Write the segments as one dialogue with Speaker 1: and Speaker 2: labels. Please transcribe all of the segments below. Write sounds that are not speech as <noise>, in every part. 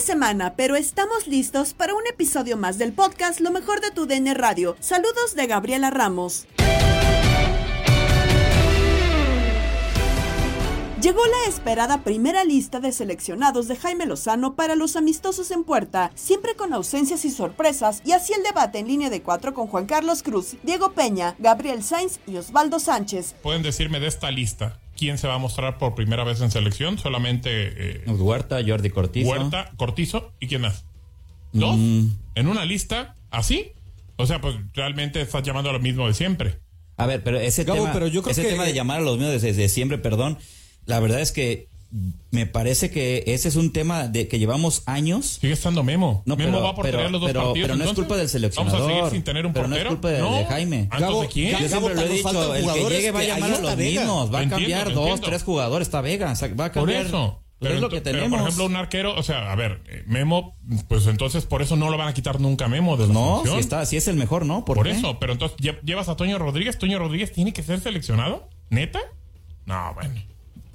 Speaker 1: Semana, pero estamos listos para un episodio más del podcast Lo mejor de tu DN Radio. Saludos de Gabriela Ramos. Llegó la esperada primera lista de seleccionados de Jaime Lozano para los amistosos en puerta, siempre con ausencias y sorpresas, y así el debate en línea de cuatro con Juan Carlos Cruz, Diego Peña, Gabriel Sainz y Osvaldo Sánchez.
Speaker 2: Pueden decirme de esta lista quién se va a mostrar por primera vez en selección, solamente eh,
Speaker 3: Huerta, Jordi Cortizo.
Speaker 2: Huerta, Cortizo y quién más. ¿Dos?
Speaker 3: Mm.
Speaker 2: ¿En una lista así? O sea, pues realmente estás llamando a lo mismo de siempre.
Speaker 3: A ver, pero ese
Speaker 4: Gabo,
Speaker 3: tema,
Speaker 4: pero yo creo
Speaker 3: ese
Speaker 4: que-
Speaker 3: tema de llamar a los míos desde, desde siempre, perdón, la verdad es que me parece que ese es un tema de que llevamos años.
Speaker 2: Sigue estando Memo.
Speaker 3: No,
Speaker 2: Memo
Speaker 3: pero,
Speaker 2: va por
Speaker 3: pero,
Speaker 2: tener los dos
Speaker 3: pero-
Speaker 2: partidos.
Speaker 3: pero no es culpa del seleccionador.
Speaker 2: Vamos a seguir sin tener un
Speaker 3: pero
Speaker 2: portero.
Speaker 3: no es culpa de, de Jaime.
Speaker 2: ¿Ah, entonces quién?
Speaker 3: Yo siempre lo he dicho, el que llegue va a llamar a los mismos, va a
Speaker 2: Entiendo,
Speaker 3: cambiar dos,
Speaker 2: entiendo.
Speaker 3: tres jugadores, está Vega, o sea, va a
Speaker 2: Por
Speaker 3: cambiar.
Speaker 2: eso.
Speaker 3: Es lo
Speaker 2: ento-
Speaker 3: que
Speaker 2: pero, por ejemplo, un arquero, o sea, a ver, eh, Memo, pues entonces por eso no lo van a quitar nunca a Memo de la
Speaker 3: no, si está, si es el mejor, ¿no? ¿Por,
Speaker 2: Por
Speaker 3: qué?
Speaker 2: eso, pero entonces lle- llevas a Toño Rodríguez. ¿Toño Rodríguez tiene que ser seleccionado? ¿Neta? No, bueno.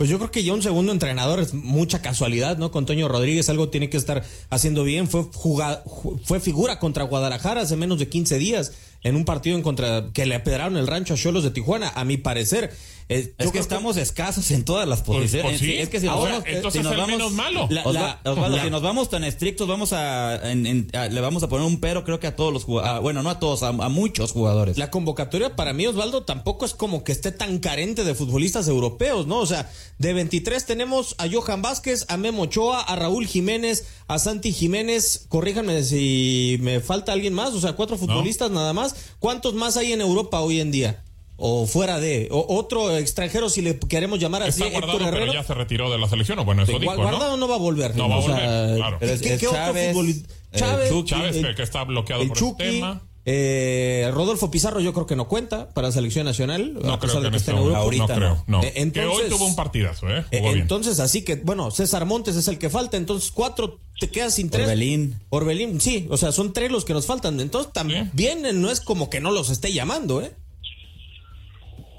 Speaker 4: Pues yo creo que ya un segundo entrenador es mucha casualidad, ¿no? Con Toño Rodríguez algo tiene que estar haciendo bien. Fue, juga- ju- fue figura contra Guadalajara hace menos de 15 días en un partido en contra que le apedraron el rancho a Cholos de Tijuana, a mi parecer.
Speaker 3: Es que estamos escasos en todas las posiciones.
Speaker 2: pues sí.
Speaker 3: Es que si nos
Speaker 2: Ahora,
Speaker 3: vamos,
Speaker 2: entonces
Speaker 3: si nos
Speaker 2: el
Speaker 3: vamos-
Speaker 2: menos malo.
Speaker 4: La-
Speaker 3: Osva-
Speaker 4: la-
Speaker 3: Osvaldo,
Speaker 4: la-
Speaker 3: si nos vamos tan estrictos, vamos a, en- en- a- le vamos a poner un pero, creo que a todos los jugadores. Bueno, no a todos, a, a muchos jugadores.
Speaker 4: La convocatoria para mí, Osvaldo, tampoco es como que esté tan carente de futbolistas europeos, ¿no? O sea, de 23 tenemos a Johan Vázquez, a Memo Ochoa, a Raúl Jiménez, a Santi Jiménez. Corríjanme si me falta alguien más, o sea, cuatro futbolistas nada más. ¿Cuántos más hay en Europa hoy en día? O fuera de. O otro extranjero, si le queremos llamar así,
Speaker 2: Está
Speaker 4: Héctor
Speaker 2: guardado, pero
Speaker 4: Herrero.
Speaker 2: ya se retiró de la selección. O bueno, eso dijo,
Speaker 4: Guardado
Speaker 2: ¿no?
Speaker 4: no va a volver.
Speaker 2: No va a
Speaker 4: sea,
Speaker 2: volver, claro.
Speaker 3: Pero es-
Speaker 4: ¿qué-
Speaker 3: es
Speaker 4: qué otro
Speaker 3: Chávez,
Speaker 4: futbolista? Chávez,
Speaker 3: Chucky.
Speaker 2: Chávez,
Speaker 4: el-
Speaker 2: que, está bloqueado
Speaker 4: el
Speaker 2: por
Speaker 4: Chucky,
Speaker 2: el tema.
Speaker 4: eh, Rodolfo Pizarro yo creo que no cuenta para la selección nacional,
Speaker 2: No
Speaker 4: a
Speaker 2: creo
Speaker 4: pesar
Speaker 2: que
Speaker 4: de que
Speaker 2: este
Speaker 4: esté en
Speaker 2: momento.
Speaker 4: Europa.
Speaker 3: Ahorita
Speaker 2: no creo, no.
Speaker 4: Eh, entonces-
Speaker 2: que hoy tuvo un partidazo, ¿eh?
Speaker 4: Eh. Entonces, así que, bueno, César Montes es el que falta, entonces cuatro te quedas sin tres.
Speaker 3: Orbelín.
Speaker 4: Orbelín, sí, o sea, son tres los que nos faltan. Entonces, también eh, no es como que no los esté llamando, ¿eh?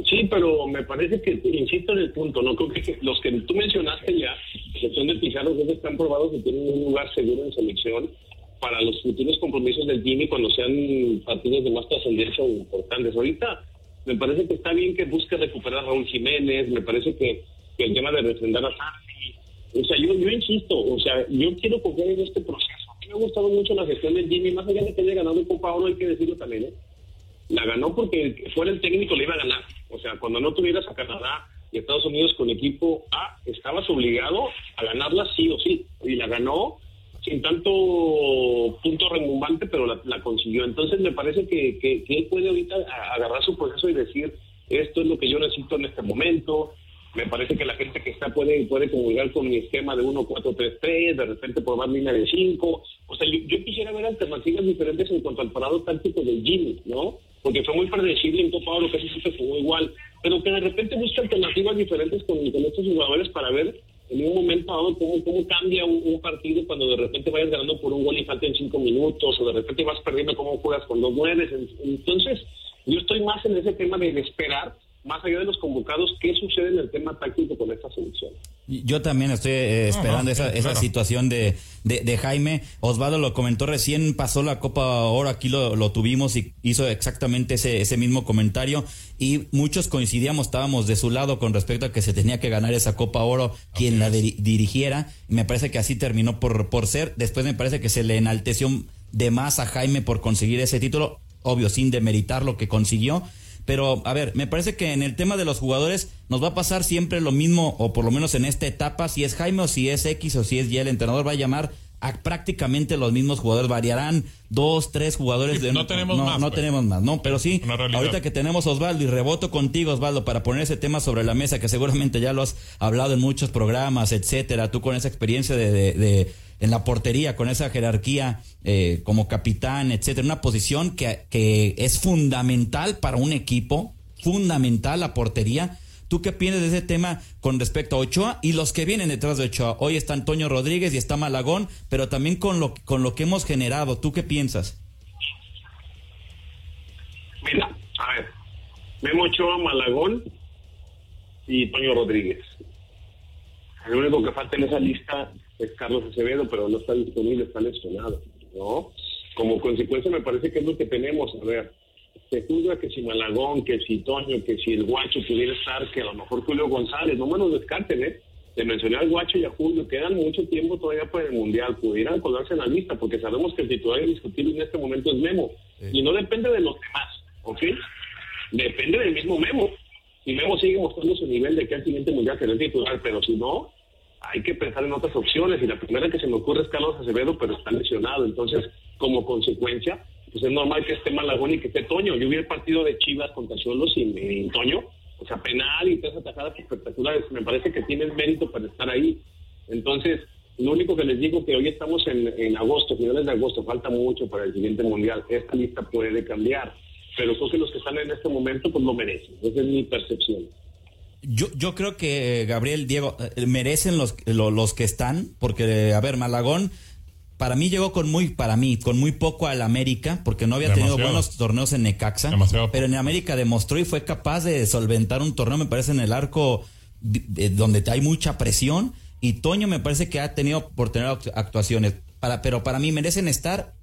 Speaker 5: Sí, pero me parece que, insisto en el punto, no creo que los que tú mencionaste ya, que son de Pizarro, que están probados que tienen un lugar seguro en selección para los futuros compromisos del Jimmy cuando sean partidos de más trascendencia o importantes. Ahorita me parece que está bien que busque recuperar a Raúl Jiménez, me parece que, el tema de refrendar a Santi, o sea, yo, yo insisto, o sea, yo quiero confiar en este proceso. Me ha gustado mucho la gestión del Jimmy, más allá de que haya ganado Copa Oro, hay que decirlo también, ¿eh? La ganó porque fuera el técnico le iba a ganar. O sea, cuando no tuvieras a Canadá y Estados Unidos con equipo A, estabas obligado a ganarla sí o sí. Y la ganó sin tanto punto remumbante, pero la, consiguió. Entonces me parece que, que, él puede ahorita agarrar su proceso y decir, esto es lo que yo necesito en este momento. Me parece que la gente que está puede, puede comulgar con mi esquema de 1-4-3-3, de repente probar línea de 5. O sea, yo, quisiera ver alternativas diferentes en cuanto al parado táctico del Jimmy, ¿no? Porque fue muy predecible en Copa Oro, casi siempre jugó igual. Pero que de repente busque alternativas diferentes con, estos jugadores para ver en un momento dado cómo, cómo cambia un, partido cuando de repente vayas ganando por un gol y faltan cinco minutos o de repente vas perdiendo cómo juegas con dos mueves. Entonces, yo estoy más en ese tema de esperar más allá de los convocados, ¿qué sucede en el tema táctico con esta selección?
Speaker 3: Yo también estoy eh, esperando esa, esa situación de, de, Jaime. Osvaldo lo comentó recién, pasó la Copa Oro, aquí lo, lo, tuvimos y hizo exactamente ese, ese mismo comentario. Y muchos coincidíamos, estábamos de su lado con respecto a que se tenía que ganar esa Copa Oro quien la dirigiera. me parece que así terminó por, por ser. Después me parece que se le enalteció de más a Jaime por conseguir ese título, obvio, sin demeritar lo que consiguió pero, a ver, me parece que en el tema de los jugadores nos va a pasar siempre lo mismo, o por lo menos en esta etapa, si es Jaime o si es X o si es Y, el entrenador va a llamar a prácticamente los mismos jugadores. Variarán dos, tres jugadores. de, <laughs>
Speaker 2: no tenemos más.
Speaker 3: No pues. tenemos más, ¿no? Pero sí, ahorita que tenemos Osvaldo y reboto contigo, Osvaldo, para poner ese tema sobre la mesa, que seguramente ya lo has hablado en muchos programas, etcétera. Tú con esa experiencia de en la portería, con esa jerarquía eh, como capitán, etcétera, una posición que, que es fundamental para un equipo, fundamental la portería. ¿Tú qué piensas de ese tema con respecto a Ochoa y los que vienen detrás de Ochoa? Hoy está Antonio Rodríguez y está Malagón, pero también con lo, con lo que hemos generado. ¿Tú qué piensas?
Speaker 5: Mira, a ver, Memo Ochoa, Malagón y Antonio Rodríguez. El único que falta en esa lista es Carlos Acevedo, pero no está disponible, está lesionado, ¿no? Como consecuencia me parece que es lo que tenemos, a ver, se juzga que si Malagón, que si Toño, que si el Guacho pudiera estar, que a lo mejor Julio González, no me lo descarten, ¿eh? De mencioné al Guacho y a Julio, quedan mucho tiempo todavía para el Mundial, pudieran colarse en la lista, porque sabemos que el titular indiscutible en este momento es Memo, y no depende de los demás, ¿ok? Depende del mismo Memo, y Memo sigue mostrando su nivel de que al siguiente Mundial será el titular, pero si no, hay que pensar en otras opciones y la primera que se me ocurre es Carlos Acevedo, pero está lesionado. Entonces, como consecuencia, pues es normal que esté Malagón y que esté Toño. Yo vi el partido de Chivas contra Solos y, Toño, o sea, penal y tres atajadas espectaculares. Me parece que tiene mérito para estar ahí. Entonces, lo único que les digo que hoy estamos en, en agosto, finales de agosto, falta mucho para el siguiente mundial. Esta lista puede cambiar, pero creo que los que están en este momento pues lo merecen. Esa es mi percepción.
Speaker 3: Yo, yo creo que Gabriel, Diego, eh, merecen los, los, que están, porque, a ver, Malagón, para mí llegó con muy, para mí, con muy poco al América, porque no había tenido buenos torneos en Necaxa, pero en América demostró y fue capaz de solventar un torneo, me parece, en el arco donde hay mucha presión, y Toño me parece que ha tenido por tener actuaciones, para, pero para mí merecen estar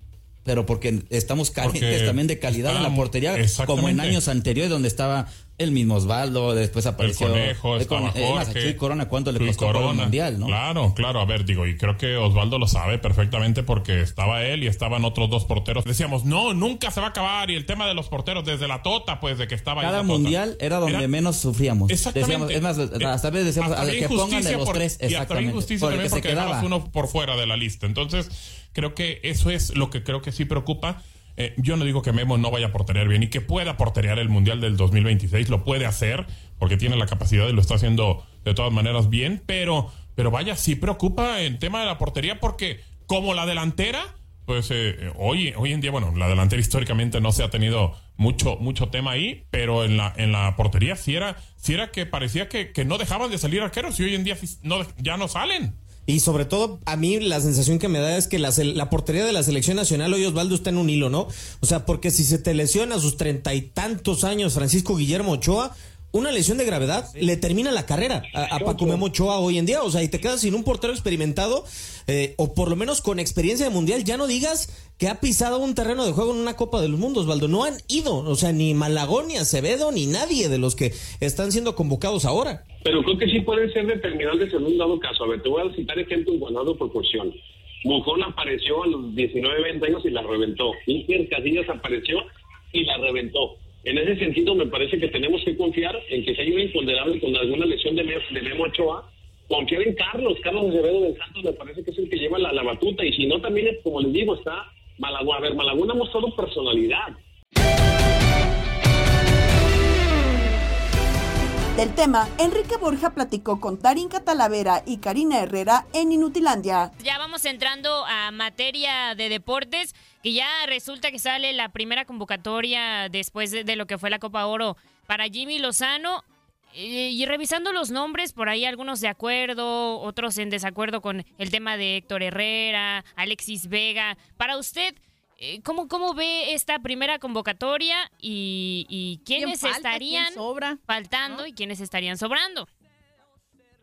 Speaker 3: pero porque estamos carentes también de calidad en la portería, como en años anteriores donde estaba el mismo Osvaldo, después apareció.
Speaker 2: El conejo, el estaba
Speaker 3: Jorge, Corona, ¿cuánto le costó Corona, el mundial, no?
Speaker 2: Claro, claro. A ver, digo, y creo que Osvaldo lo sabe perfectamente porque estaba él y estaban otros dos porteros. Decíamos, no, nunca se va a acabar. Y el tema de los porteros desde la tota, pues de que estaba
Speaker 3: Cada mundial era donde menos sufríamos. Exactamente. Decíamos, es más, hasta veces decíamos, a que pongan de los tres.
Speaker 2: Y hasta injusticia también porque quedaba uno por fuera de la lista. Entonces, creo que eso es lo que creo que sí preocupa eh, yo no digo que Memo no vaya a porterear bien y que pueda porterear el Mundial del 2026, lo puede hacer porque tiene la capacidad y lo está haciendo de todas maneras bien, pero, pero vaya, sí preocupa el tema de la portería porque como la delantera, pues eh, hoy, hoy en día, bueno, la delantera históricamente no se ha tenido mucho, mucho tema ahí, pero en la, en la portería sí era, sí era que parecía que, que no dejaban de salir arqueros y hoy en día no, ya no salen.
Speaker 4: Y sobre todo, a mí la sensación que me da es que la, portería de la selección nacional hoy Osvaldo está en un hilo, ¿no? O sea, porque si se te lesiona a sus treinta y tantos años Francisco Guillermo Ochoa, una lesión de gravedad le termina la carrera a, a Paco Memo Ochoa hoy en día. O sea, y te quedas sin un portero experimentado, eh, o por lo menos con experiencia de mundial. Ya no digas que ha pisado un terreno de juego en una Copa de los Mundos, Osvaldo. No han ido, o sea, ni Malagón, ni Acevedo, ni nadie de los que están siendo convocados ahora.
Speaker 5: Pero creo que sí pueden ser determinantes en un dado caso. A ver, te voy a citar ejemplos en guardado proporción. Bujón apareció a los 19, 20 años y la reventó. Iker Casillas apareció y la reventó. En ese sentido, me parece que tenemos que confiar en que si hay un imponderable con alguna lesión de, de Memo Ochoa, confiar en Carlos, Carlos Acevedo del Santos me parece que es el que lleva la, la batuta, y si no, también, como les digo, está Malagón. A ver, Malagón ha mostrado personalidad,
Speaker 1: Del tema, Enrique Borja platicó con Tarinka Talavera y Karina Herrera en Inutilandia.
Speaker 6: Ya vamos entrando a materia de deportes, que ya resulta que sale la primera convocatoria después de, lo que fue la Copa Oro para Jimmy Lozano. Eh, y revisando los nombres, por ahí algunos de acuerdo, otros en desacuerdo con el tema de Héctor Herrera, Alexis Vega. Para usted, ¿Cómo, ¿Cómo ve esta primera convocatoria y, quiénes estarían faltando y quiénes estarían sobrando?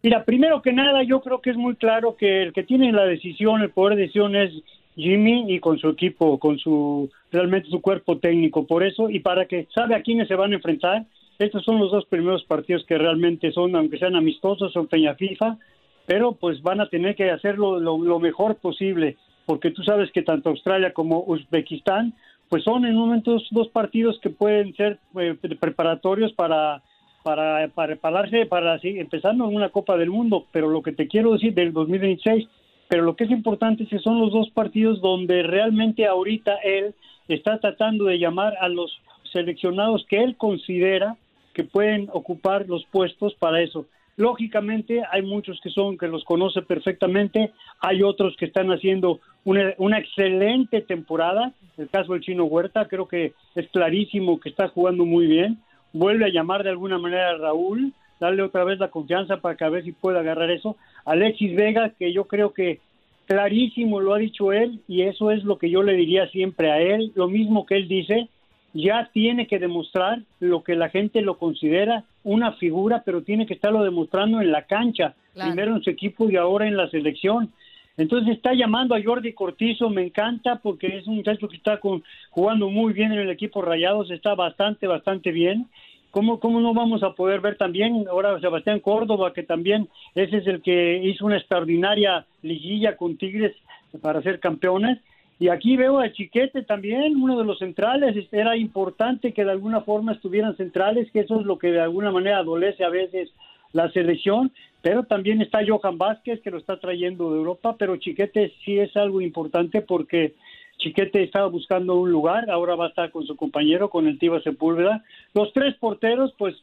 Speaker 7: Mira, primero que nada, yo creo que es muy claro que el que tiene la decisión, el poder de decisión es Jimmy y con su equipo, con su realmente su cuerpo técnico. Por eso, y para que sabe a quiénes se van a enfrentar, estos son los dos primeros partidos que realmente son, aunque sean amistosos, son Peña FIFA, pero pues van a tener que hacerlo lo mejor posible porque tú sabes que tanto Australia como Uzbekistán, pues son en momentos dos partidos que pueden ser eh, preparatorios para para, prepararse para seguir empezando en una Copa del Mundo, pero lo que te quiero decir del 2026, pero lo que es importante es que son los dos partidos donde realmente ahorita él está tratando de llamar a los seleccionados que él considera que pueden ocupar los puestos para eso. Lógicamente hay muchos que son que los conoce perfectamente, hay otros que están haciendo una, excelente temporada. El caso del Chino Huerta creo que es clarísimo que está jugando muy bien. Vuelve a llamar de alguna manera a Raúl, darle otra vez la confianza para que a ver si puede agarrar eso. Alexis Vega, que yo creo que clarísimo lo ha dicho él y eso es lo que yo le diría siempre a él, lo mismo que él dice, ya tiene que demostrar lo que la gente lo considera una figura, pero tiene que estarlo demostrando en la cancha, primero en su equipo y ahora en la selección. Entonces está llamando a Jordi Cortizo, me encanta porque es un muchacho que está con, jugando muy bien en el equipo Rayados, está bastante, bastante bien. ¿Cómo, ¿Cómo no vamos a poder ver también ahora Sebastián Córdoba, que también ese es el que hizo una extraordinaria liguilla con Tigres para ser campeones? Y aquí veo a Chiquete también, uno de los centrales. Era importante que de alguna forma estuvieran centrales, que eso es lo que de alguna manera adolece a veces la selección. Pero también está Johan Vázquez, que lo está trayendo de Europa. Pero Chiquete sí es algo importante porque Chiquete estaba buscando un lugar, ahora va a estar con su compañero, con el Tiva Sepúlveda. Los tres porteros, pues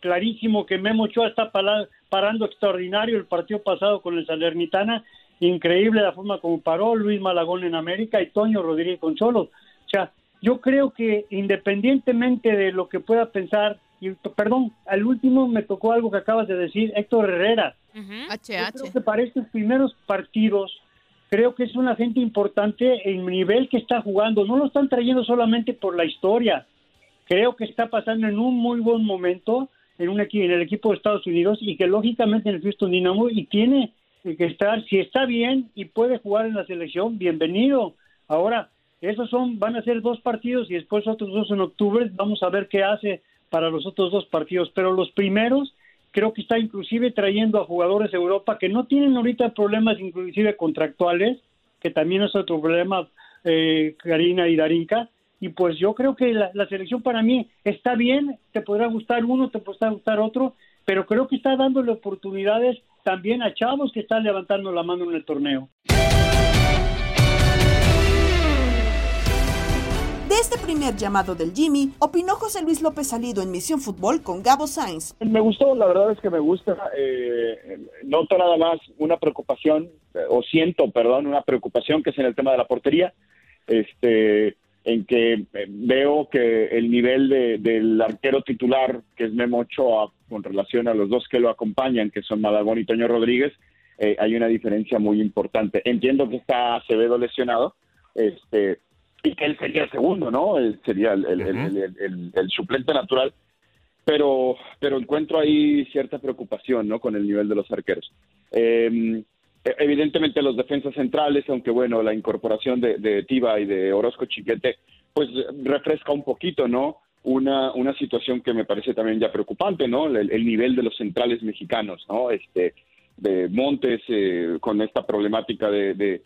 Speaker 7: clarísimo que Memo Ochoa está parando extraordinario el partido pasado con el Salernitana increíble la forma como paró Luis Malagón en América y Toño Rodríguez con Cholo. O sea, yo creo que independientemente de lo que pueda pensar, y perdón, al último me tocó algo que acabas de decir, Héctor Herrera. creo que para estos primeros partidos, creo que es una gente importante en el nivel que está jugando. No lo están trayendo solamente por la historia. Creo que está pasando en un muy buen momento en, un, en el equipo de Estados Unidos y que lógicamente en el Houston Dynamo y tiene que estar, si está bien y puede jugar en la selección, bienvenido. Ahora, esos son, van a ser dos partidos y después otros dos en octubre, vamos a ver qué hace para los otros dos partidos, pero los primeros creo que está inclusive trayendo a jugadores de Europa que no tienen ahorita problemas inclusive contractuales, que también es otro problema, eh, Karina y Darinka, y pues yo creo que la, la, selección para mí está bien, te podrá gustar uno, te podrá gustar otro, pero creo que está dándole oportunidades también a chavos que están levantando la mano en el torneo.
Speaker 1: De este primer llamado del Jimmy, opinó José Luis López Salido en Misión Fútbol con Gabo Sainz.
Speaker 8: Me gustó, la verdad es que me gusta. Eh, noto nada más una preocupación, o siento, perdón, una preocupación que es en el tema de la portería. Este, en que eh, veo que el nivel del arquero titular, que es Memo Ochoa, con relación a los dos que lo acompañan, que son Malagón y Toño Rodríguez, eh, hay una diferencia muy importante. Entiendo que está Acevedo lesionado, este, y que él sería el segundo, ¿no? Él sería el, suplente natural, pero, pero encuentro ahí cierta preocupación, ¿no? Con el nivel de los arqueros. Eh, evidentemente los defensas centrales, aunque bueno, la incorporación de, de Tiva y de Orozco Chiquete, pues refresca un poquito, ¿no? Una, una situación que me parece también ya preocupante, ¿no? El, nivel de los centrales mexicanos, ¿no? Este, de Montes eh, con esta problemática de, de,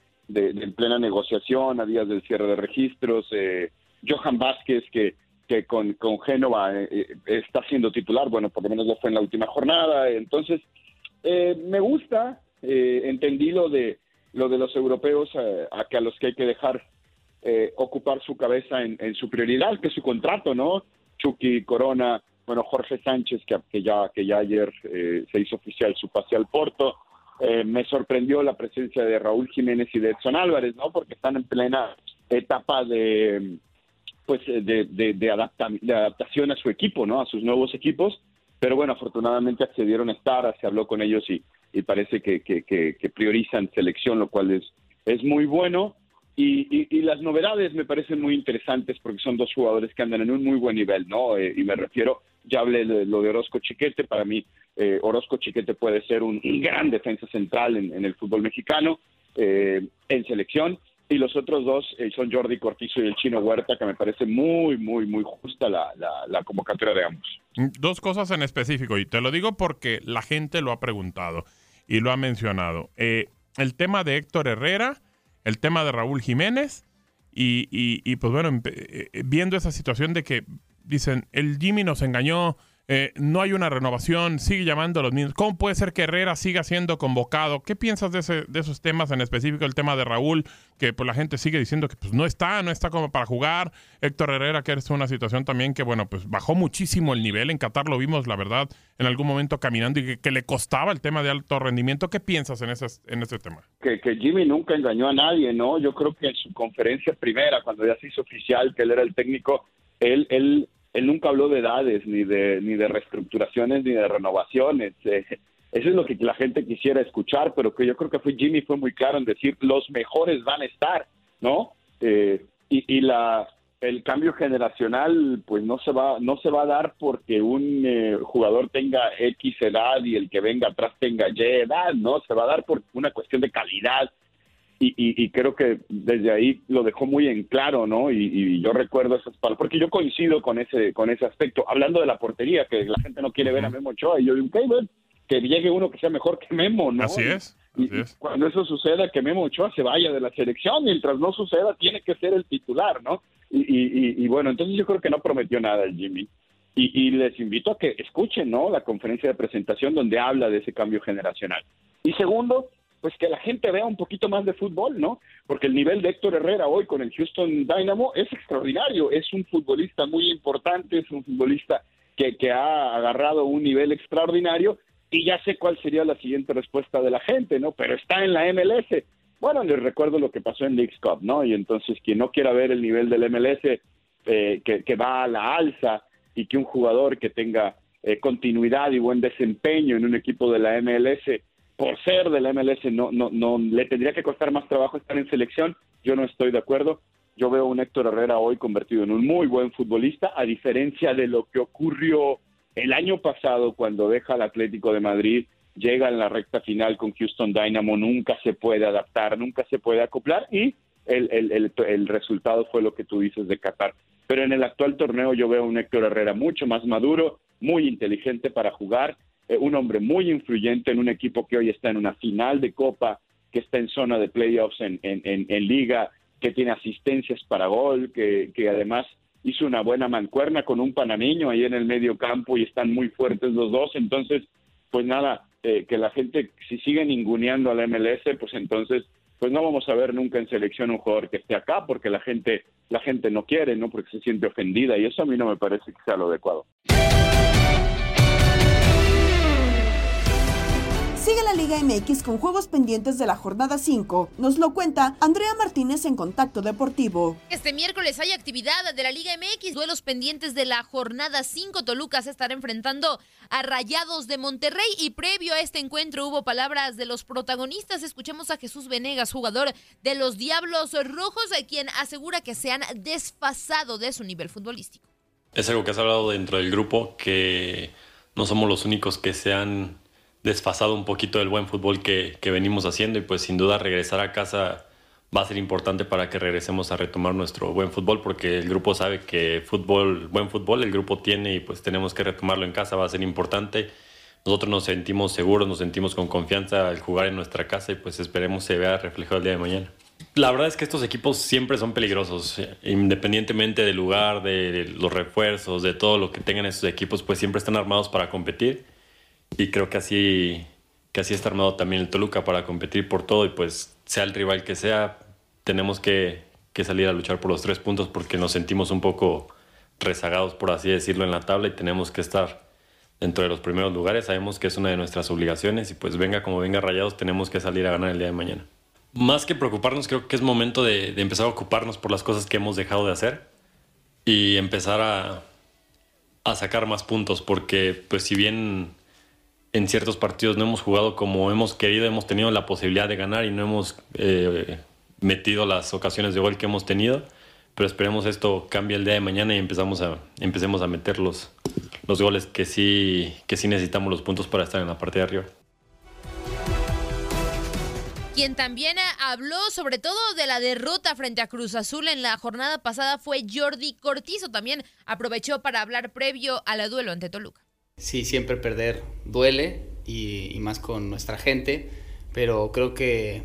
Speaker 8: plena negociación a días del cierre de registros, eh, Johan Vázquez, que que con, con Génova eh, está siendo titular, bueno, por lo menos lo fue en la última jornada, entonces me gusta, entendí lo de lo de los europeos a que a los que hay que dejar ocupar su cabeza en, en, su prioridad, que es su contrato, ¿no? Chucky, Corona, bueno, Jorge Sánchez, que, ya, que ya ayer eh, se hizo oficial su pase al Porto. Eh, me sorprendió la presencia de Raúl Jiménez y de Edson Álvarez, ¿no? Porque están en plena etapa de pues de, de, adaptación a su equipo, ¿no? A sus nuevos equipos. Pero bueno, afortunadamente accedieron a estar, se habló con ellos y, y parece que, priorizan selección, lo cual es, es muy bueno. Y, las novedades me parecen muy interesantes porque son dos jugadores que andan en un muy buen nivel, ¿no? Eh, y me refiero, ya hablé de lo de Orozco Chiquete, para mí eh, Orozco Chiquete puede ser un, gran defensa central en, el fútbol mexicano, eh, en selección, y los otros dos son Jordi Cortizo y el Chino Huerta, que me parece muy, muy, muy justa la, la convocatoria de ambos.
Speaker 2: Dos cosas en específico, y te lo digo porque la gente lo ha preguntado y lo ha mencionado. el tema de Héctor Herrera el tema de Raúl Jiménez y, y, pues bueno, eh, viendo esa situación de que dicen, el Jimmy nos engañó, eh, no hay una renovación, sigue llamando a los mismos. ¿Cómo puede ser que Herrera siga siendo convocado? ¿Qué piensas de, ese, de esos temas, en específico el tema de Raúl, que pues la gente sigue diciendo que pues no está, no está como para jugar? Héctor Herrera, que es una situación también que, bueno, pues bajó muchísimo el nivel. En Qatar lo vimos, la verdad, en algún momento caminando y que, le costaba el tema de alto rendimiento. ¿Qué piensas en ese, en ese tema?
Speaker 8: Que, que Jimmy nunca engañó a nadie, ¿no? Yo creo que en su conferencia primera, cuando ya se hizo oficial que él era el técnico, él, él él nunca habló de edades, ni de, ni de reestructuraciones, ni de renovaciones. Eh, eso es lo que la gente quisiera escuchar, pero que yo creo que fue Jimmy fue muy claro en decir los mejores van a estar, ¿no? Eh, y, y la el cambio generacional pues no se va no se va a dar porque un eh, jugador tenga X edad y el que venga atrás tenga Y edad, ¿no? Se va a dar por una cuestión de calidad, y, creo que desde ahí lo dejó muy en claro, ¿no? Y, yo recuerdo esas palabras, porque yo coincido con ese con ese aspecto. Hablando de la portería, que la gente no quiere ver a Memo Ochoa, y yo digo, que llegue uno que sea mejor que Memo, ¿no?
Speaker 2: Así es.
Speaker 8: y cuando eso suceda, que Memo Ochoa se vaya de la selección, mientras no suceda, tiene que ser el titular, ¿no? Y, bueno, entonces yo creo que no prometió nada el Jimmy. Y, les invito a que escuchen, ¿no? La conferencia de presentación donde habla de ese cambio generacional. Y segundo, pues que la gente vea un poquito más de fútbol, ¿no? Porque el nivel de Héctor Herrera hoy con el Houston Dynamo es extraordinario, es un futbolista muy importante, es un futbolista que, que ha agarrado un nivel extraordinario y ya sé cuál sería la siguiente respuesta de la gente, ¿no? Pero está en la MLS. Bueno, les recuerdo lo que pasó en Leagues Cup, ¿no? Y entonces quien no quiera ver el nivel del MLS eh, que, va a la alza y que un jugador que tenga eh, continuidad y buen desempeño en un equipo de la MLS por ser del MLS no, no, no le tendría que costar más trabajo estar en selección. Yo no estoy de acuerdo. Yo veo a un Héctor Herrera hoy convertido en un muy buen futbolista, a diferencia de lo que ocurrió el año pasado cuando deja al Atlético de Madrid, llega en la recta final con Houston Dynamo, nunca se puede adaptar, nunca se puede acoplar y el, el, el, el resultado fue lo que tú dices de Qatar. Pero en el actual torneo yo veo a un Héctor Herrera mucho más maduro, muy inteligente para jugar eh, un hombre muy influyente en un equipo que hoy está en una final de Copa, que está en zona de playoffs en, en, liga, que tiene asistencias para gol, que, que, además hizo una buena mancuerna con un panameño ahí en el medio campo y están muy fuertes los dos. Entonces, pues nada, eh, que la gente, si sigue ninguneando al MLS, pues entonces pues no vamos a ver nunca en selección un jugador que esté acá porque la gente la gente no quiere, ¿no? Porque se siente ofendida y eso a mí no me parece que sea lo adecuado.
Speaker 1: Sigue la Liga MX con juegos pendientes de la jornada 5. Nos lo cuenta Andrea Martínez en Contacto Deportivo.
Speaker 9: Este miércoles hay actividad de la Liga MX, duelos pendientes de la jornada 5. Toluca se estará enfrentando a Rayados de Monterrey y previo a este encuentro hubo palabras de los protagonistas. Escuchemos a Jesús Venegas, jugador de los Diablos Rojos, quien asegura que se han desfasado de su nivel futbolístico.
Speaker 10: Es algo que has hablado dentro del grupo, que no somos los únicos que se han desfasado un poquito del buen fútbol que, venimos haciendo y pues sin duda regresar a casa va a ser importante para que regresemos a retomar nuestro buen fútbol porque el grupo sabe que fútbol, buen fútbol el grupo tiene y pues tenemos que retomarlo en casa, va a ser importante. Nosotros nos sentimos seguros, nos sentimos con confianza al jugar en nuestra casa y pues esperemos se vea reflejado el día de mañana. La verdad es que estos equipos siempre son peligrosos, independientemente del lugar, de los refuerzos, de todo lo que tengan estos equipos, pues siempre están armados para competir. Y creo que así, que así está armado también el Toluca para competir por todo y pues sea el rival que sea, tenemos que, que salir a luchar por los tres puntos porque nos sentimos un poco rezagados, por así decirlo, en la tabla y tenemos que estar dentro de los primeros lugares. Sabemos que es una de nuestras obligaciones y pues venga como venga rayados, tenemos que salir a ganar el día de mañana. Más que preocuparnos, creo que es momento de, empezar a ocuparnos por las cosas que hemos dejado de hacer y empezar a, a sacar más puntos porque pues si bien en ciertos partidos no hemos jugado como hemos querido, hemos tenido la posibilidad de ganar y no hemos eh, metido las ocasiones de gol que hemos tenido pero esperemos esto cambie el día de mañana y empezamos a, empecemos a meter los, los goles que sí, que sí necesitamos los puntos para estar en la parte de arriba.
Speaker 9: Quien también habló sobre todo de la derrota frente a Cruz Azul en la jornada pasada fue Jordi Cortizo. También aprovechó para hablar previo a la duelo ante Toluca.
Speaker 11: Sí, siempre perder duele y, y más con nuestra gente, pero creo que,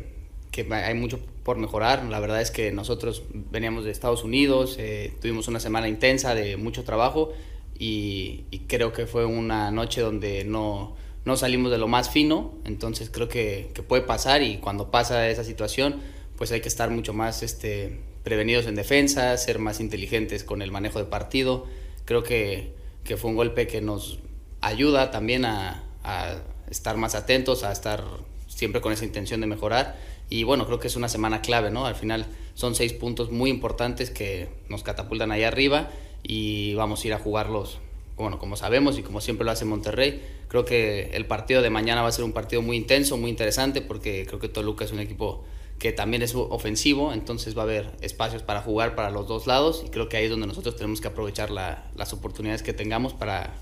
Speaker 11: que hay mucho por mejorar. La verdad es que nosotros veníamos de Estados Unidos, eh, tuvimos una semana intensa de mucho trabajo y, creo que fue una noche donde no, no, salimos de lo más fino, entonces creo que, que, puede pasar y cuando pasa esa situación pues hay que estar mucho más este, prevenidos en defensa, ser más inteligentes con el manejo de partido. Creo que, que fue un golpe que nos ayuda también a, a estar más atentos, a estar siempre con esa intención de mejorar y bueno, creo que es una semana clave, ¿no? Al final son seis puntos muy importantes que nos catapultan ahí arriba y vamos a ir a jugarlos, bueno, como sabemos y como siempre lo hace Monterrey. Creo que el partido de mañana va a ser un partido muy intenso, muy interesante, porque creo que Toluca es un equipo que también es ofensivo, entonces va a haber espacios para jugar para los dos lados y creo que ahí es donde nosotros tenemos que aprovechar las oportunidades que tengamos para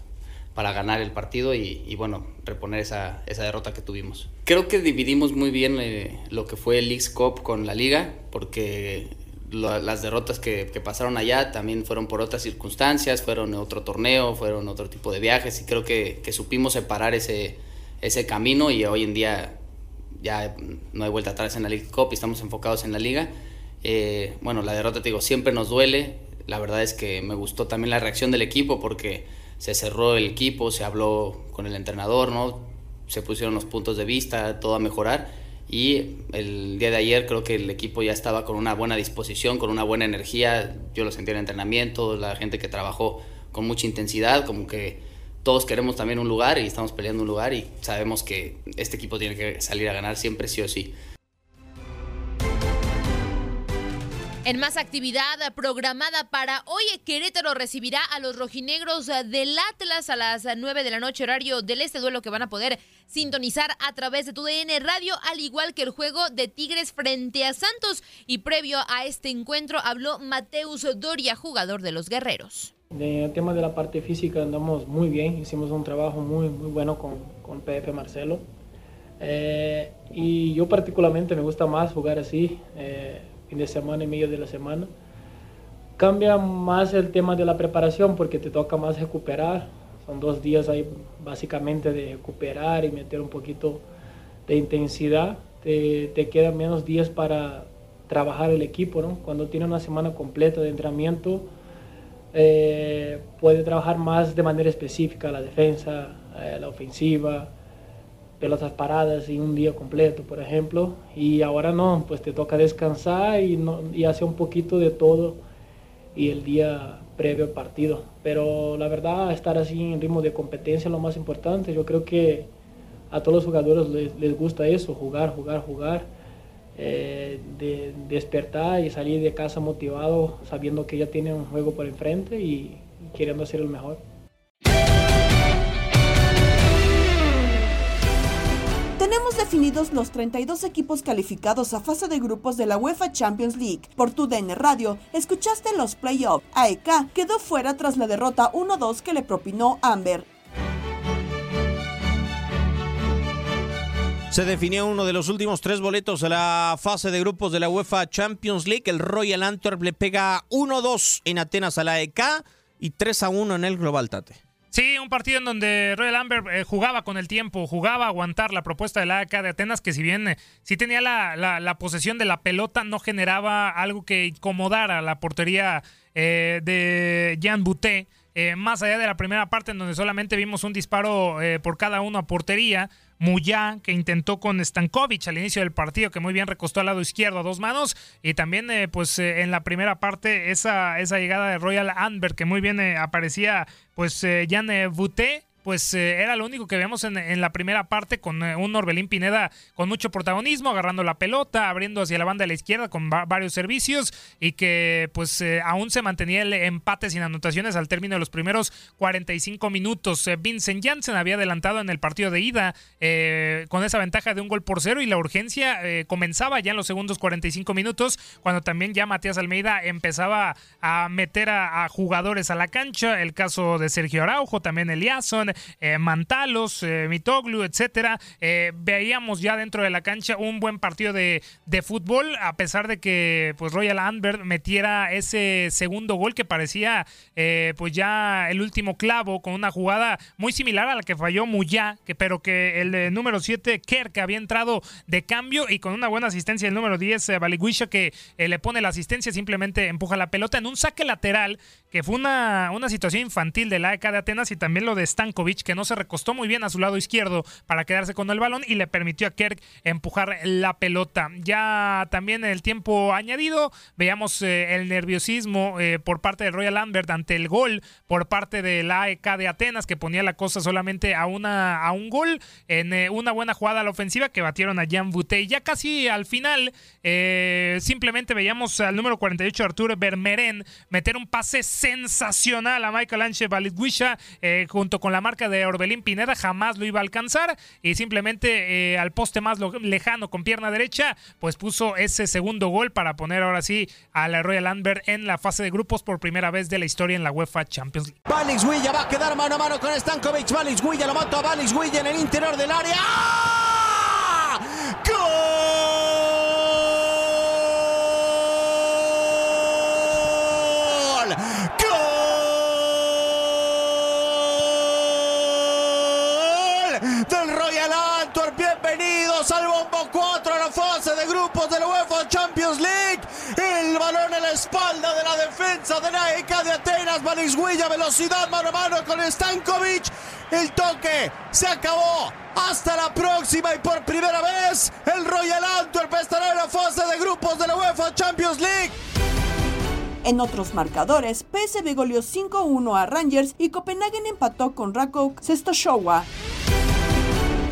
Speaker 11: para ganar el partido y, bueno, reponer esa, esa, derrota que tuvimos. Creo que dividimos muy bien eh, lo que fue el Leagues Cup con la liga, porque las derrotas que, pasaron allá también fueron por otras circunstancias, fueron otro torneo, fueron otro tipo de viajes y creo que, supimos separar ese, ese camino y hoy en día ya no hay vuelta atrás en la League Cup y estamos enfocados en la liga. Eh, bueno, la derrota, te digo, siempre nos duele. La verdad es que me gustó también la reacción del equipo porque se cerró el equipo, se habló con el entrenador, ¿no? Se pusieron los puntos de vista, todo a mejorar. Y el día de ayer creo que el equipo ya estaba con una buena disposición, con una buena energía. Yo lo sentí en el entrenamiento, la gente que trabajó con mucha intensidad, como que todos queremos también un lugar y estamos peleando un lugar y sabemos que este equipo tiene que salir a ganar siempre sí o sí.
Speaker 9: En más actividad programada para hoy, Querétaro recibirá a los rojinegros del Atlas a las 9 de la noche, horario del este duelo que van a poder sintonizar a través de tu DN Radio, al igual que el juego de Tigres frente a Santos. Y previo a este encuentro habló Mateus Doria, jugador de los Guerreros.
Speaker 12: En el tema de la parte física andamos muy bien, hicimos un trabajo muy, muy bueno con, con PF Marcelo. Eh, y yo particularmente me gusta más jugar así. Eh, fin de semana y medio de la semana. Cambia más el tema de la preparación porque te toca más recuperar. Son dos días ahí básicamente de recuperar y meter un poquito de intensidad. Te, quedan menos días para trabajar el equipo, ¿no? Cuando tiene una semana completa de entrenamiento, eh, puede trabajar más de manera específica la defensa, eh, la ofensiva, pelotas paradas y un día completo, por ejemplo, y ahora no, pues te toca descansar y, y hacer un poquito de todo y el día previo al partido. Pero la verdad, estar así en ritmo de competencia es lo más importante. Yo creo que a todos los jugadores les, gusta eso, jugar, jugar, jugar, eh, de, despertar y salir de casa motivado, sabiendo que ya tienen un juego por enfrente y queriendo ser el mejor.
Speaker 1: Definidos los 32 equipos calificados a fase de grupos de la UEFA Champions League. Por tu DN Radio, escuchaste los playoffs. AEK quedó fuera tras la derrota 1-2 que le propinó Amber.
Speaker 4: Se definió uno de los últimos tres boletos a la fase de grupos de la UEFA Champions League. El Royal Antwerp le pega 1-2 en Atenas a la AEK y 3-1 en el Global Tate.
Speaker 13: Sí, un partido en donde Royal Amber eh, jugaba con el tiempo, jugaba a aguantar la propuesta del AK de Atenas, que si bien eh, sí tenía la, la, posesión de la pelota, no generaba algo que incomodara la portería eh, de Jan Boutet. más allá de la primera parte, en donde solamente vimos un disparo por cada uno a portería, Muyá, que intentó con Stankovic al inicio del partido, que muy bien recostó al lado izquierdo a dos manos. Y también, eh, pues eh, en la primera parte, esa, esa llegada de Royal Amber, que muy bien eh, aparecía, pues Jan Boutet pues eh, era lo único que vemos en, la primera parte con eh, un Orbelín Pineda con mucho protagonismo, agarrando la pelota, abriendo hacia la banda de la izquierda con varios servicios y que pues eh, aún se mantenía el empate sin anotaciones al término de los primeros 45 minutos. Vincent Janssen había adelantado en el partido de ida con esa ventaja de un gol por cero y la urgencia comenzaba ya en los segundos 45 minutos cuando también ya Matías Almeida empezaba a meter a, a jugadores a la cancha, el caso de Sergio Araujo, también Eliasson, Mantalos, eh, Mitoglu, etcétera. Eh, veíamos ya dentro de la cancha un buen partido de, fútbol, a pesar de que pues Royal Antwerp metiera ese segundo gol que parecía pues ya el último clavo con una jugada muy similar a la que falló Muyá, que, pero que el número 7, Kerk, había entrado de cambio y con una buena asistencia el número 10, Baliguisha, que le pone la asistencia, simplemente empuja la pelota en un saque lateral que fue una, una situación infantil de la AEK de Atenas y también lo de Stankovic, que no se recostó muy bien a su lado izquierdo para quedarse con el balón y le permitió a Kerk empujar la pelota. Ya también en el tiempo añadido, veíamos eh, el nerviosismo eh, por parte de Royal Lambert ante el gol por parte de la AEK de Atenas, que ponía la cosa solamente a, una, a un gol en eh, una buena jugada a la ofensiva que batieron a Jan Boutet. Ya casi al final, simplemente veíamos al número 48 Arturo Bermeren meter un pase sensacional a Michael Anche Balitwisha eh, junto con la marca de Orbelín Pineda. Jamás lo iba a alcanzar y simplemente eh, al poste más lejano con pierna derecha, pues puso ese segundo gol para poner ahora sí a la Royal Amber en la fase de grupos por primera vez de la historia en la UEFA Champions League.
Speaker 4: Balix va a quedar mano a mano con Stankovic. Balix lo mata a Balix en el interior del área. al en la espalda de la defensa de la ECA de Atenas. Huilla, velocidad mano a mano con Stankovic. El toque se acabó. Hasta la próxima y por primera vez el Royal Antwerp estará en la fase de grupos de la UEFA Champions League.
Speaker 1: En otros marcadores, PSV goleó 5-1 a Rangers y Copenhagen empató con Rakov Sestoshowa.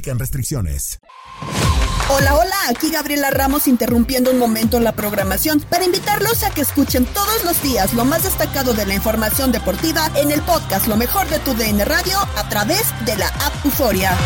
Speaker 14: aplican restricciones.
Speaker 1: Hola, hola, aquí Gabriela Ramos interrumpiendo un momento la programación para invitarlos a que escuchen todos los días lo más destacado de la información deportiva en el podcast Lo mejor de tu DN Radio a través de la app Euforia.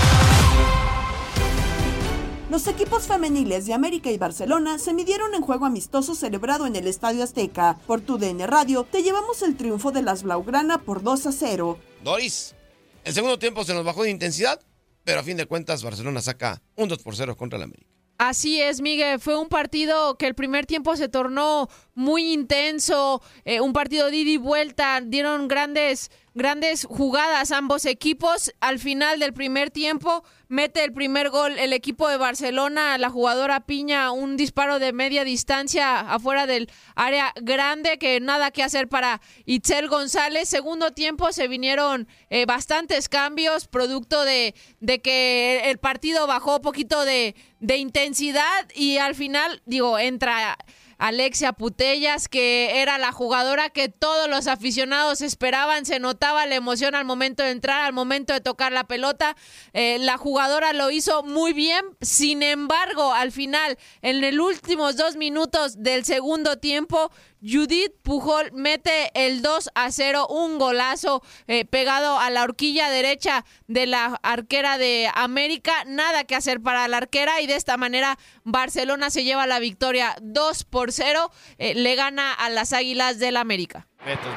Speaker 1: Los equipos femeniles de América y Barcelona se midieron en juego amistoso celebrado en el Estadio Azteca. Por tu DN Radio te llevamos el triunfo de las Blaugrana por 2 a 0.
Speaker 15: Doris, el segundo tiempo se nos bajó de intensidad pero a fin de cuentas Barcelona saca un 2 por 0 contra el América.
Speaker 16: Así es, Miguel. Fue un partido que el primer tiempo se tornó muy intenso, eh, un partido de ida y vuelta, dieron grandes, grandes jugadas ambos equipos. Al final del primer tiempo mete el primer gol el equipo de Barcelona, la jugadora Piña, un disparo de media distancia afuera del área grande, que nada que hacer para Itzel González. Segundo tiempo se vinieron eh, bastantes cambios, producto de, de que el partido bajó un poquito de, de intensidad y al final, digo, entra Alexia Putellas, que era la jugadora que todos los aficionados esperaban. Se notaba la emoción al momento de entrar, al momento de tocar la pelota. Eh, la jugadora lo hizo muy bien. Sin embargo, al final, en los últimos dos minutos del segundo tiempo, Judith Pujol mete el 2 a 0, un golazo eh, pegado a la horquilla derecha de la arquera de América. Nada que hacer para la arquera y de esta manera Barcelona se lleva la victoria 2 por 0. Eh, le gana a las Águilas del América.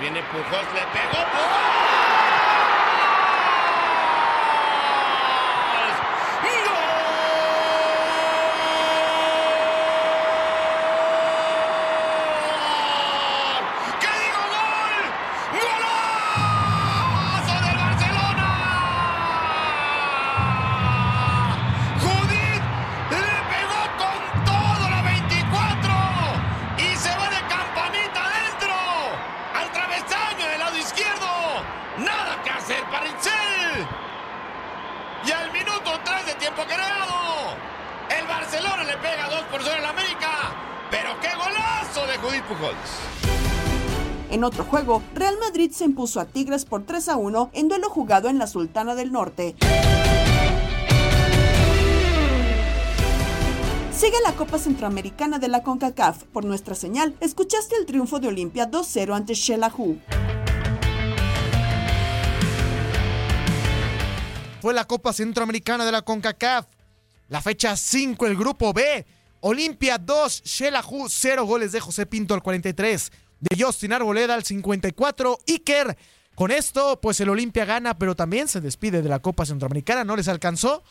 Speaker 15: viene Pujol, le pegó Pujol.
Speaker 1: Otro juego, Real Madrid se impuso a Tigres por 3 a 1 en duelo jugado en la Sultana del Norte. Sigue la Copa Centroamericana de la CONCACAF. Por nuestra señal, escuchaste el triunfo de Olimpia 2-0 ante Shelahu.
Speaker 17: Fue la Copa Centroamericana de la CONCACAF. La fecha 5, el grupo B. Olimpia 2, Shelahu 0 goles de José Pinto al 43 de Justin Arboleda al 54. Iker. Con esto, pues el Olimpia gana, pero también se despide de la Copa Centroamericana. No les alcanzó.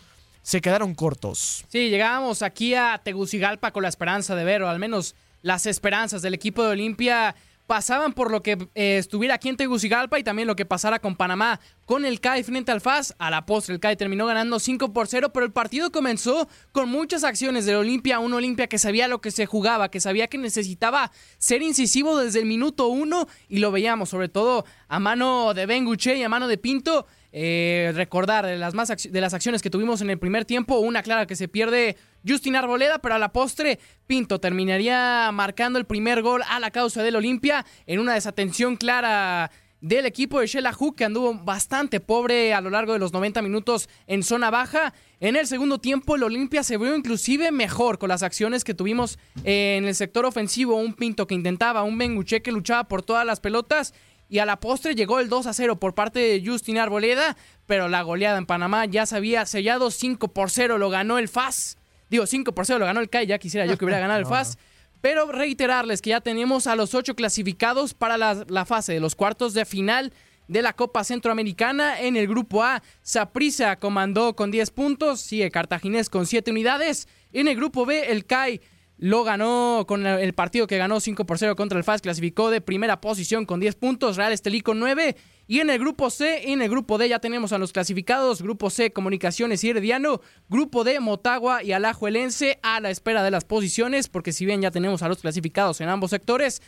Speaker 17: Se quedaron cortos.
Speaker 18: Sí, llegábamos aquí a Tegucigalpa con la esperanza de ver, o al menos las esperanzas del equipo de Olimpia pasaban por lo que eh, estuviera aquí en Tegucigalpa y también lo que pasara con Panamá. Con el CAI frente al FAS, a la postre el CAI terminó ganando 5 por 0, pero el partido comenzó con muchas acciones del Olimpia, un Olimpia que sabía lo que se jugaba, que sabía que necesitaba ser incisivo desde el minuto 1 y lo veíamos sobre todo a mano de Ben y a mano de Pinto. Eh, recordar de las, más de las acciones que tuvimos en el primer tiempo, una clara que se pierde Justin Arboleda, pero a la postre Pinto terminaría marcando el primer gol a la causa del Olimpia en una desatención clara del equipo de Shella Hook que anduvo bastante pobre a lo largo de los 90 minutos en zona baja. En el segundo tiempo el Olimpia se vio inclusive mejor con las acciones que tuvimos en el sector ofensivo, un Pinto que intentaba, un Benguche que luchaba por todas las pelotas y a la postre llegó el 2 a 0 por parte de Justin Arboleda, pero la goleada en Panamá ya se había sellado 5 por 0, lo ganó el FAS. Digo, 5 por 0 lo ganó el CAI, ya quisiera yo que hubiera ganado el <laughs> FAS. Pero reiterarles que ya tenemos a los ocho clasificados para la, fase de los cuartos de final de la Copa Centroamericana. En el grupo A, Saprissa comandó con 10 puntos, sigue Cartaginés con 7 unidades. En el grupo B, el CAI lo ganó con el partido que ganó 5 por 0 contra el FAS, clasificó de primera posición con 10 puntos, Real Estelí con 9 y en el grupo C, en el grupo D ya tenemos a los clasificados. Grupo C, Comunicaciones y Herediano. Grupo D, Motagua y Alajuelense a la espera de las posiciones, porque si bien ya tenemos a los clasificados en ambos sectores,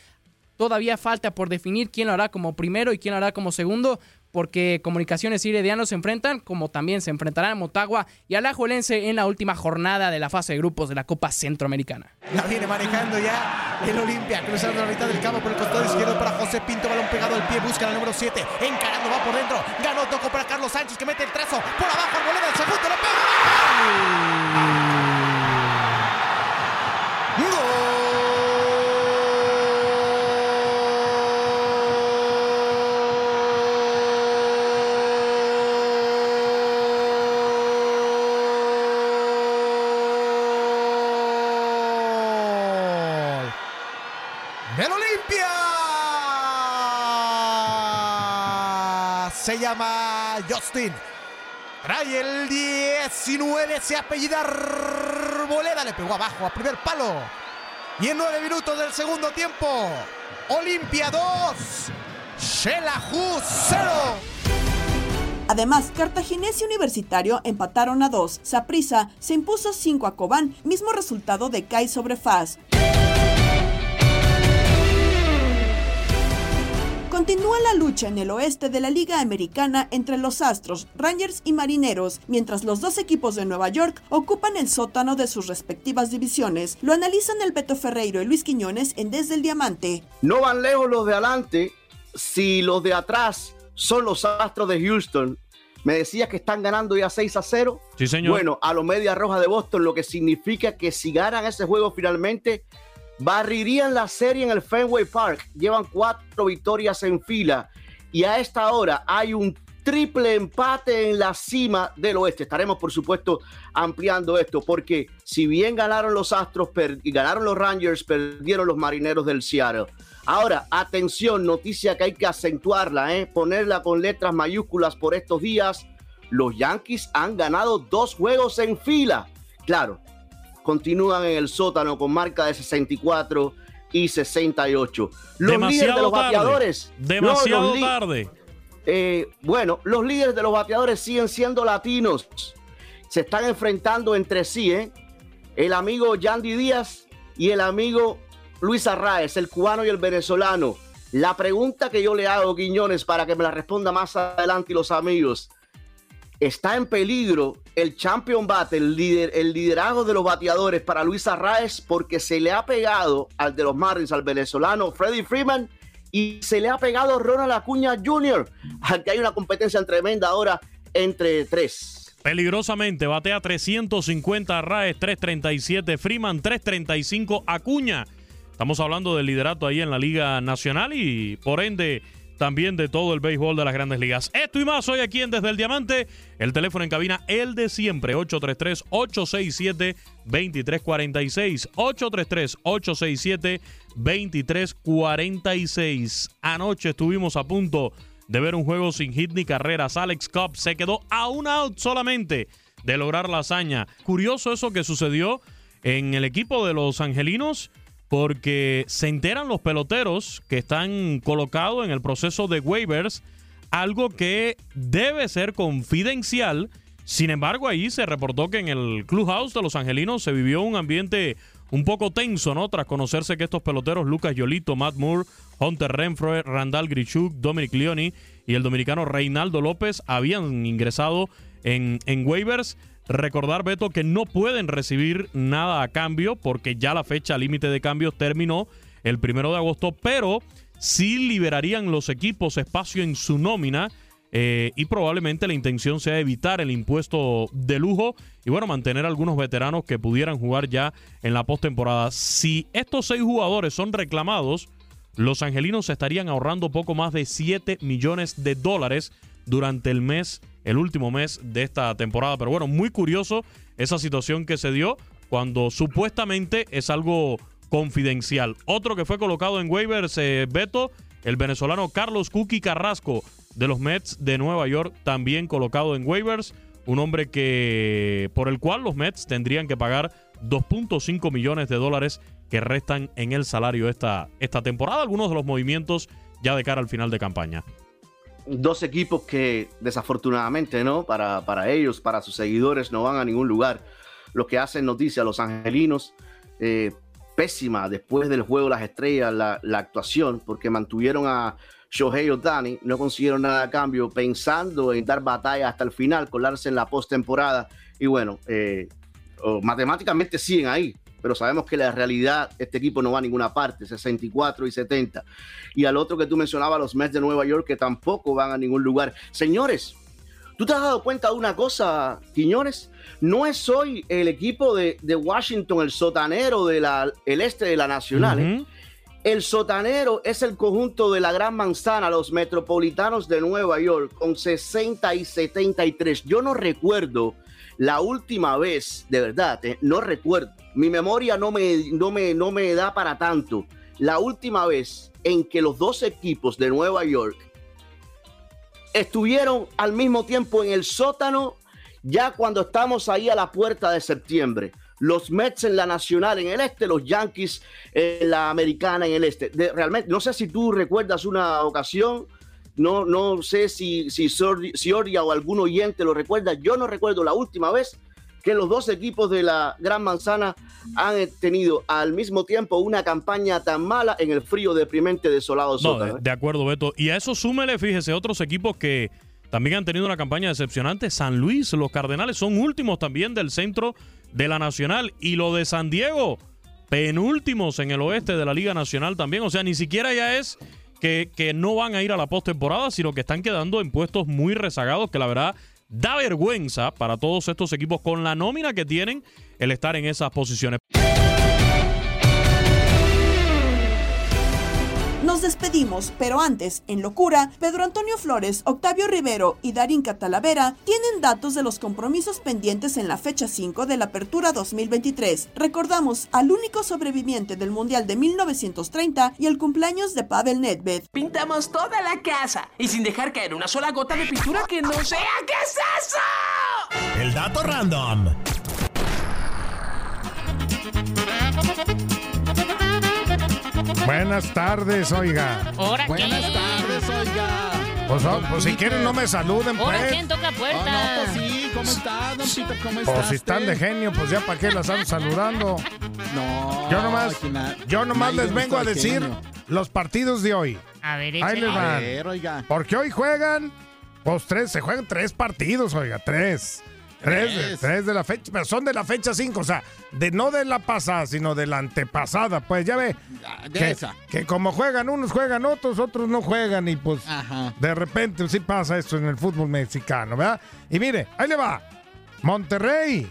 Speaker 18: todavía falta por definir quién lo hará como primero y quién lo hará como segundo porque Comunicaciones y Herediano se enfrentan, como también se enfrentarán Motagua y Alajuelense en la última jornada de la fase de grupos de la Copa Centroamericana.
Speaker 17: La viene manejando ya el Olimpia, cruzando la mitad del campo por el costado izquierdo para José Pinto, balón pegado al pie, busca la número 7, encarando, va por dentro, ganó, toco para Carlos Sánchez que mete el trazo, por abajo, el del segundo, la pega. se llama Justin. Trae el 19, se apellida Arboleda, le pegó abajo a primer palo. Y en nueve minutos del segundo tiempo, Olimpia 2, Shelahu 0.
Speaker 1: Además, Cartaginés y Universitario empataron a 2. Saprisa se impuso 5 a Cobán, mismo resultado de Kai sobre Faz. Continúa la lucha en el oeste de la Liga Americana entre los Astros, Rangers y Marineros, mientras los dos equipos de Nueva York ocupan el sótano de sus respectivas divisiones. Lo analizan el Beto Ferreiro y Luis Quiñones en Desde el Diamante.
Speaker 19: No van lejos los de adelante si los de atrás son los Astros de Houston. Me decías que están ganando ya 6 a 0.
Speaker 20: Sí, señor.
Speaker 19: Bueno, a los Media Roja de Boston, lo que significa que si ganan ese juego finalmente, barrirían la serie en el Fenway Park. Llevan cuatro victorias en fila y a esta hora hay un triple empate en la cima del oeste. Estaremos, por supuesto, ampliando esto, porque si bien ganaron los Astros y ganaron los Rangers, perdieron los Marineros del Seattle. Ahora, atención, noticia que hay que acentuarla, ¿eh? ponerla con letras mayúsculas por estos días. Los Yankees han ganado dos juegos en fila. Claro, continúan en el sótano con marca de 64 y 68. Los líderes de los bateadores.
Speaker 20: Demasiado tarde.
Speaker 19: Eh, bueno, los líderes de los bateadores siguen siendo latinos. Se están enfrentando entre sí, ¿eh? El amigo Yandy Díaz y el amigo Luis Arraez, el cubano y el venezolano. La pregunta que yo le hago, Guiñones, para que me la responda más adelante y los amigos. ¿Está en peligro el Champion Bat, el, líder, el liderazgo de los bateadores para Luis Arraez porque se le ha pegado al de los Marlins, al venezolano Freddy Freeman y se le ha pegado Ronald Acuña Jr., que hay una competencia tremenda ahora entre tres.
Speaker 20: Peligrosamente, batea 350 Arraez, 337 Freeman, 335 Acuña. Estamos hablando del liderato ahí en la Liga Nacional y por ende también de todo el béisbol de las grandes ligas. Esto y más hoy aquí en Desde el Diamante. El teléfono en cabina, el de siempre, 833-867-2346. 833-867-2346. Anoche estuvimos a punto de ver un juego sin hit ni carreras. Alex Cobb se quedó a un out solamente de lograr la hazaña. Curioso eso que sucedió en el equipo de los angelinos porque se enteran los peloteros que están colocados en el proceso de waivers, algo que debe ser confidencial. Sin embargo, ahí se reportó que en el clubhouse de los angelinos se vivió un ambiente un poco tenso, ¿no? Tras conocerse que estos peloteros, Lucas Yolito, Matt Moore, Hunter Renfroe, Randall Grichuk, Dominic Leoni y el dominicano Reinaldo López habían ingresado en, en waivers. Recordar, Beto, que no pueden recibir nada a cambio porque ya la fecha límite de cambios terminó el primero de agosto, pero sí liberarían los equipos espacio en su nómina. Eh, y probablemente la intención sea evitar el impuesto de lujo y bueno, mantener algunos veteranos que pudieran jugar ya en la postemporada. Si estos seis jugadores son reclamados, los angelinos estarían ahorrando poco más de 7 millones de dólares durante el mes el último mes de esta temporada. Pero bueno, muy curioso esa situación que se dio cuando supuestamente es algo confidencial. Otro que fue colocado en waivers, eh, Beto, el venezolano Carlos Cookie Carrasco de los Mets de Nueva York, también colocado en waivers. Un hombre que por el cual los Mets tendrían que pagar 2.5 millones de dólares que restan en el salario esta, esta temporada. Algunos de los movimientos ya de cara al final de campaña
Speaker 19: dos equipos que desafortunadamente, ¿no? Para, para ellos, para sus seguidores, no van a ningún lugar. Los que hacen noticia, los angelinos, eh, pésima después del juego Las Estrellas, la, la, actuación, porque mantuvieron a Shohei Otani, no consiguieron nada a cambio, pensando en dar batalla hasta el final, colarse en la postemporada. Y bueno, eh, matemáticamente siguen ahí, pero sabemos que la realidad, este equipo no va a ninguna parte, 64 y 70. Y al otro que tú mencionabas, los Mets de Nueva York, que tampoco van a ningún lugar. Señores, ¿tú te has dado cuenta de una cosa, Quiñones? No es hoy el equipo de, Washington el sotanero del el este de la Nacional. ¿eh? El sotanero es el conjunto de la Gran Manzana, los metropolitanos de Nueva York, con 60 y 73. Yo no recuerdo la última vez, de verdad, ¿eh? no recuerdo mi memoria no me, no, me, no me da para tanto. La última vez en que los dos equipos de Nueva York estuvieron al mismo tiempo en el sótano, ya cuando estamos ahí a la puerta de septiembre. Los Mets en la nacional en el este, los Yankees en la americana en el este. realmente, no sé si tú recuerdas una ocasión, no, no sé si, si, si Oria o algún oyente lo recuerda. Yo no recuerdo la última vez que los dos equipos de la Gran Manzana han tenido al mismo tiempo una campaña tan mala en el frío deprimente desolado
Speaker 20: No, de,
Speaker 19: ¿eh?
Speaker 20: de acuerdo, Beto. Y a eso súmele, fíjese, otros equipos que también han tenido una campaña decepcionante. San Luis, los Cardenales son últimos también del centro de la Nacional. Y lo de San Diego, penúltimos en el oeste de la Liga Nacional también. O sea, ni siquiera ya es que, no van a ir a la postemporada, sino que están quedando en puestos muy rezagados, que la verdad da vergüenza para todos estos equipos con la nómina que tienen el estar en esas posiciones.
Speaker 1: Nos despedimos, pero antes, en locura, Pedro Antonio Flores, Octavio Rivero y Darín Catalavera tienen datos de los compromisos pendientes en la fecha 5 de la Apertura 2023. Recordamos al único sobreviviente del Mundial de 1930 y el cumpleaños de Pavel Nedved.
Speaker 21: Pintamos toda la casa y sin dejar caer una sola gota de pintura que no sea. ¿Qué es eso?
Speaker 14: El dato random.
Speaker 22: Buenas tardes, oiga.
Speaker 6: ¿Ahora
Speaker 23: Buenas
Speaker 6: qué?
Speaker 23: tardes, oiga.
Speaker 22: Pues, oh, pues si quieren no me saluden,
Speaker 6: ¿Ahora
Speaker 22: pues.
Speaker 6: quién toca puerta?
Speaker 23: Ah, no, pues sí, ¿cómo está, don? ¿Cómo está?
Speaker 22: Pues si están de genio, pues ya para qué las ando saludando.
Speaker 23: No.
Speaker 22: Yo nomás, yo nomás les vengo a decir
Speaker 23: genio.
Speaker 22: los partidos de hoy.
Speaker 6: A ver,
Speaker 22: Ahí les
Speaker 23: A
Speaker 22: van.
Speaker 23: ver, oiga.
Speaker 22: Porque hoy juegan, pues tres, se juegan tres partidos, oiga, tres. Tres, de-
Speaker 23: Tres.
Speaker 22: tres de la fecha, pero son de la fecha 5, o sea, de no de la pasada, sino de la antepasada. Pues ya ve
Speaker 23: De
Speaker 22: que,
Speaker 23: esa.
Speaker 22: que como juegan unos, juegan otros, otros no juegan y pues
Speaker 23: Ajá.
Speaker 22: de repente sí pasa esto en el fútbol mexicano, ¿verdad? Y mire, ahí le va. Monterrey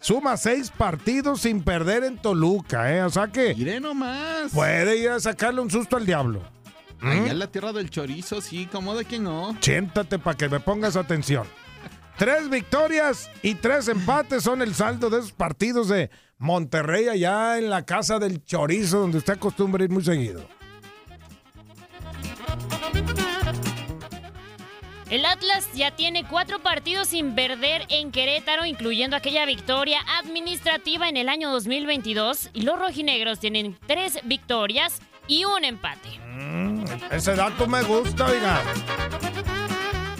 Speaker 22: suma seis partidos sin perder en Toluca, ¿eh? O sea que
Speaker 23: Mire nomás.
Speaker 22: puede ir a sacarle un susto al diablo.
Speaker 23: Allá
Speaker 22: ¿Mm?
Speaker 23: en la tierra del chorizo, sí, ¿cómo de que no?
Speaker 22: Siéntate para que me pongas atención. Tres victorias y tres empates son el saldo de esos partidos de Monterrey allá en la casa del chorizo donde usted acostumbra ir muy seguido.
Speaker 6: El Atlas ya tiene cuatro partidos sin perder en Querétaro, incluyendo aquella victoria administrativa en el año 2022. Y los rojinegros tienen tres victorias y un empate.
Speaker 22: Mm, ese dato me gusta, oiga.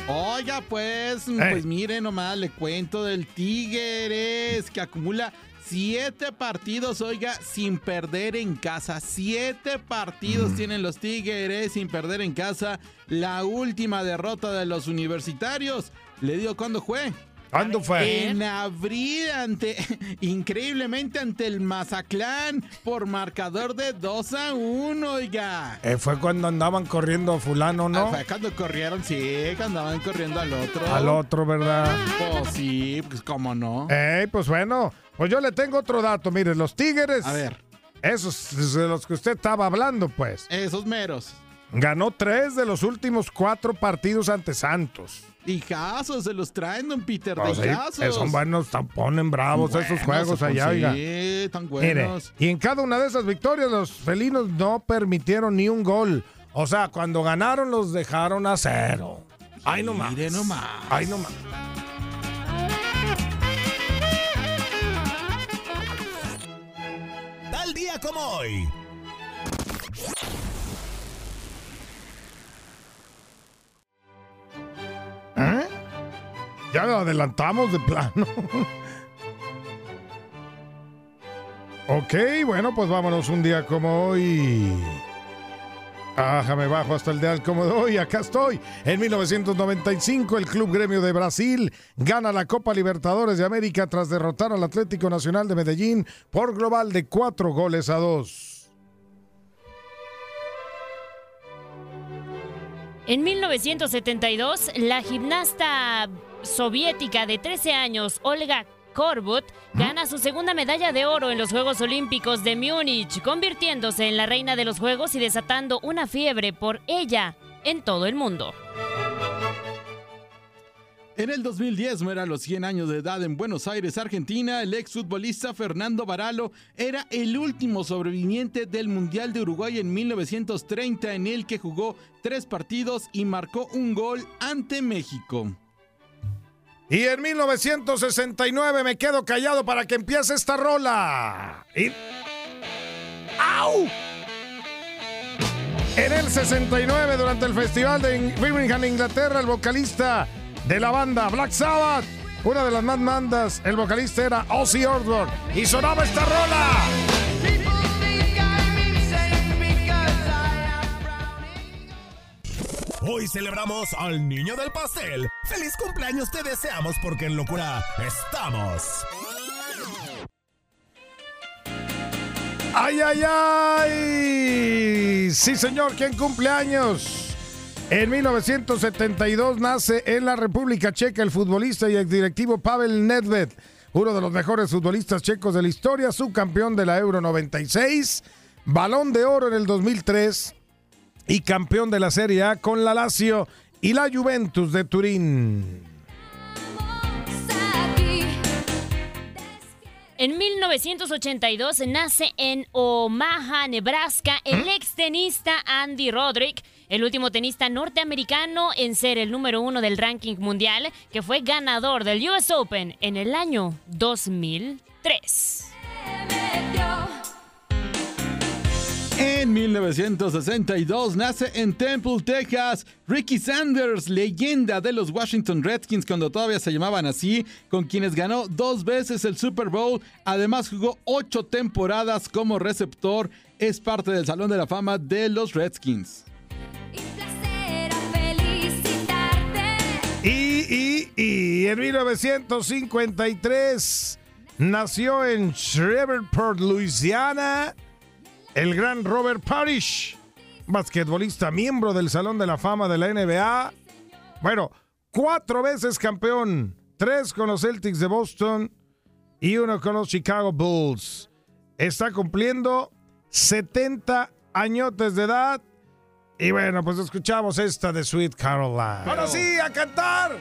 Speaker 23: Oiga, pues, pues mire nomás, le cuento del Tigres que acumula siete partidos, oiga, sin perder en casa. Siete partidos tienen los Tigres sin perder en casa. La última derrota de los universitarios. Le digo cuándo fue.
Speaker 22: ¿Cuándo fue?
Speaker 23: En abril, ante, <laughs> increíblemente ante el Mazatlán, por marcador de 2 a 1, oiga.
Speaker 22: Eh, fue cuando andaban corriendo a fulano, ¿no?
Speaker 23: Ah, fue cuando corrieron, sí, que andaban corriendo al otro.
Speaker 22: Al otro, ¿verdad?
Speaker 23: Pues sí, pues cómo no.
Speaker 22: Ey, pues bueno, pues yo le tengo otro dato. Mire, los Tigres.
Speaker 23: A ver.
Speaker 22: Esos de los que usted estaba hablando, pues.
Speaker 23: Esos meros.
Speaker 22: Ganó tres de los últimos cuatro partidos ante Santos.
Speaker 23: Hijazos, se los traen, don Peter,
Speaker 22: No,
Speaker 23: de
Speaker 22: sí,
Speaker 23: hijazos.
Speaker 22: son buenos, ponen bravos esos juegos
Speaker 23: pues,
Speaker 22: allá,
Speaker 23: sí,
Speaker 22: oiga.
Speaker 23: tan
Speaker 22: Mire,
Speaker 23: buenos.
Speaker 22: y en cada una de esas victorias los felinos no permitieron ni un gol. O sea, cuando ganaron los dejaron a cero. Ay, no más.
Speaker 23: Mire nomás.
Speaker 22: Ay, no más.
Speaker 14: Tal día como hoy.
Speaker 22: Ya adelantamos de plano. ok, bueno, pues vámonos un día como hoy. Ajá, me bajo hasta el de como de hoy. Acá estoy. En 1995, el Club Gremio de Brasil gana la Copa Libertadores de América tras derrotar al Atlético Nacional de Medellín por global de cuatro goles a dos.
Speaker 6: En 1972, la gimnasta soviética de 13 años, Olga Korbut, gana su segunda medalla de oro en los Juegos Olímpicos de Múnich, convirtiéndose en la reina de los Juegos y desatando una fiebre por ella en todo el mundo.
Speaker 23: En el 2010 muere a los 100 años de edad en Buenos Aires, Argentina. El exfutbolista Fernando Baralo era el último sobreviviente del Mundial de Uruguay en 1930, en el que jugó tres partidos y marcó un gol ante México.
Speaker 22: Y en 1969 me quedo callado para que empiece esta rola. ¡Au! En el 69, durante el festival de Birmingham, Inglaterra, el vocalista de la banda Black Sabbath una de las más mandas, el vocalista era Ozzy Osbourne y sonaba esta rola.
Speaker 14: Hoy celebramos al niño del pastel. ¡Feliz cumpleaños te deseamos porque en locura estamos!
Speaker 22: ¡Ay, ay, ay! Sí, señor, ¿quién cumpleaños? En 1972 nace en la República Checa el futbolista y exdirectivo Pavel Nedved, uno de los mejores futbolistas checos de la historia, subcampeón de la Euro 96, balón de oro en el 2003 y campeón de la Serie A con la Lazio y la Juventus de Turín.
Speaker 6: En 1982 nace en Omaha, Nebraska, el extenista Andy Roddick, el último tenista norteamericano en ser el número uno del ranking mundial, que fue ganador del US Open en el año 2003.
Speaker 23: En 1962 nace en Temple, Texas, Ricky Sanders, leyenda de los Washington Redskins cuando todavía se llamaban así, con quienes ganó dos veces el Super Bowl. Además jugó ocho temporadas como receptor. Es parte del Salón de la Fama de los Redskins.
Speaker 22: Y, en 1953 nació en Shreveport, Louisiana, el gran Robert Parrish, basquetbolista, miembro del Salón de la Fama de la NBA. Bueno, cuatro veces campeón, tres con los Celtics de Boston y uno con los Chicago Bulls. Está cumpliendo 70 añotes de edad. Y bueno, pues escuchamos esta de Sweet Caroline. Ahora sí, a cantar.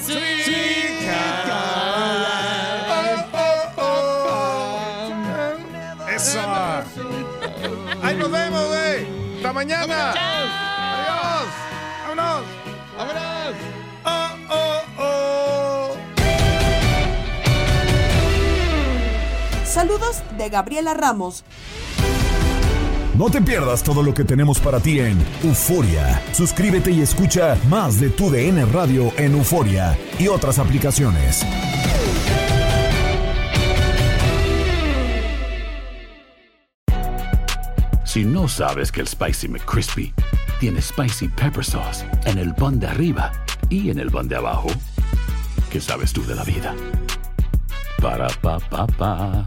Speaker 21: Sweet
Speaker 22: Caroline. Eso. Ahí nos vemos, güey. Hasta mañana. Adiós. Vámonos.
Speaker 23: Vámonos.
Speaker 22: Oh, oh, oh.
Speaker 1: Saludos de Gabriela Ramos.
Speaker 14: No te pierdas todo lo que tenemos para ti en Euforia. Suscríbete y escucha más de tu DN Radio en Euforia y otras aplicaciones.
Speaker 24: Si no sabes que el Spicy McCrispy tiene Spicy Pepper Sauce en el pan de arriba y en el pan de abajo, ¿qué sabes tú de la vida? Para, pa, pa, pa.